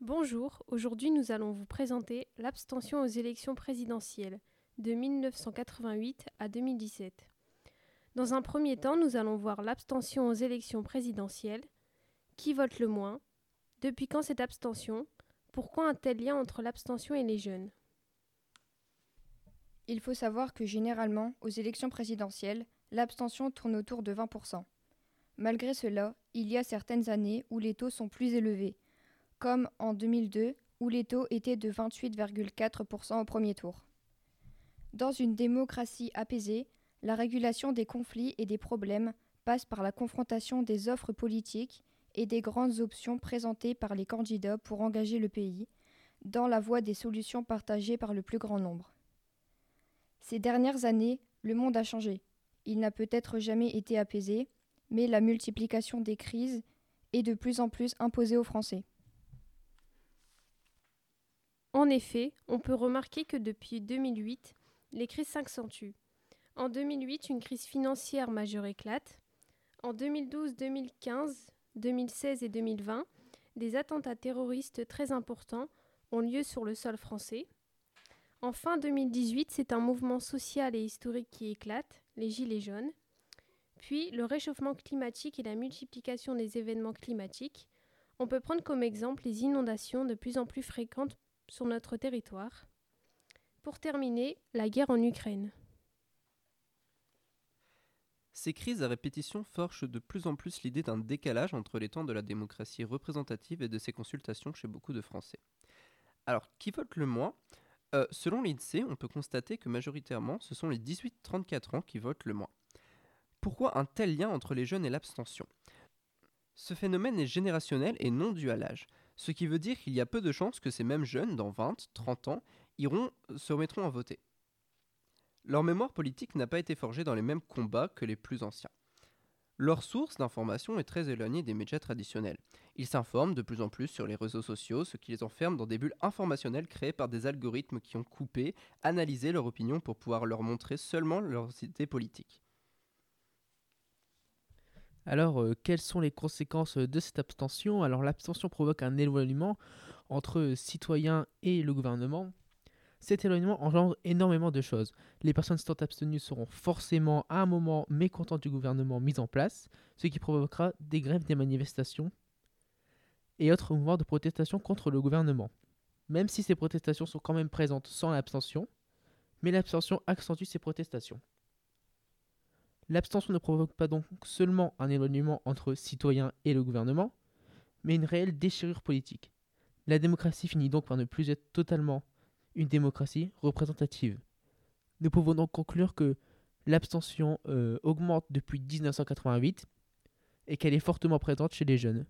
Bonjour, aujourd'hui nous allons vous présenter l'abstention aux élections présidentielles de 1988 à 2017. Dans un premier temps, nous allons voir l'abstention aux élections présidentielles, qui vote le moins, depuis quand cette abstention, pourquoi un tel lien entre l'abstention et les jeunes? Il faut savoir que généralement, aux élections présidentielles, l'abstention tourne autour de 20%. Malgré cela, il y a certaines années où les taux sont plus élevés, comme en 2002 où les taux étaient de 28,4% au premier tour. Dans une démocratie apaisée, la régulation des conflits et des problèmes passe par la confrontation des offres politiques et des grandes options présentées par les candidats pour engager le pays dans la voie des solutions partagées par le plus grand nombre. Ces dernières années, le monde a changé. Il n'a peut-être jamais été apaisé, mais la multiplication des crises est de plus en plus imposée aux Français. En effet, on peut remarquer que depuis 2008, les crises s'accentuent. En 2008, une crise financière majeure éclate. En 2012, 2015, 2016 et 2020, des attentats terroristes très importants ont lieu sur le sol français. En fin 2018, c'est un mouvement social et historique qui éclate, les Gilets jaunes. Puis le réchauffement climatique et la multiplication des événements climatiques. On peut prendre comme exemple les inondations de plus en plus fréquentes sur notre territoire. Pour terminer, la guerre en Ukraine. Ces crises à répétition forgent de plus en plus l'idée d'un décalage entre les temps de la démocratie représentative et de ses consultations chez beaucoup de Français. Alors, qui vote le moins? Euh, Selon l'INSEE, on peut constater que majoritairement, ce sont les 18-34 ans qui votent le moins. Pourquoi un tel lien entre les jeunes et l'abstention? Ce phénomène est générationnel et non dû à l'âge ce qui veut dire qu'il y a peu de chances que ces mêmes jeunes, dans 20, 30 ans, iront, se remettront à voter. Leur mémoire politique n'a pas été forgée dans les mêmes combats que les plus anciens. Leur source d'information est très éloignée des médias traditionnels. Ils s'informent de plus en plus sur les réseaux sociaux, ce qui les enferme dans des bulles informationnelles créées par des algorithmes qui ont coupé, analysé leur opinion pour pouvoir leur montrer seulement leurs idées politiques. Alors, euh, quelles sont les conséquences euh, de cette abstention? Alors, l'abstention provoque un éloignement entre citoyens et le gouvernement. Cet éloignement engendre énormément de choses. Les personnes s'étant abstenues seront forcément à un moment mécontentes du gouvernement mis en place, ce qui provoquera des grèves, des manifestations et autres mouvements de protestation contre le gouvernement. Même si ces protestations sont quand même présentes sans l'abstention, mais l'abstention accentue ces protestations. L'abstention ne provoque pas donc seulement un éloignement entre citoyens et le gouvernement, mais une réelle déchirure politique. La démocratie finit donc par ne plus être totalement une démocratie représentative. Nous pouvons donc conclure que l'abstention euh, augmente depuis 1988 et qu'elle est fortement présente chez les jeunes.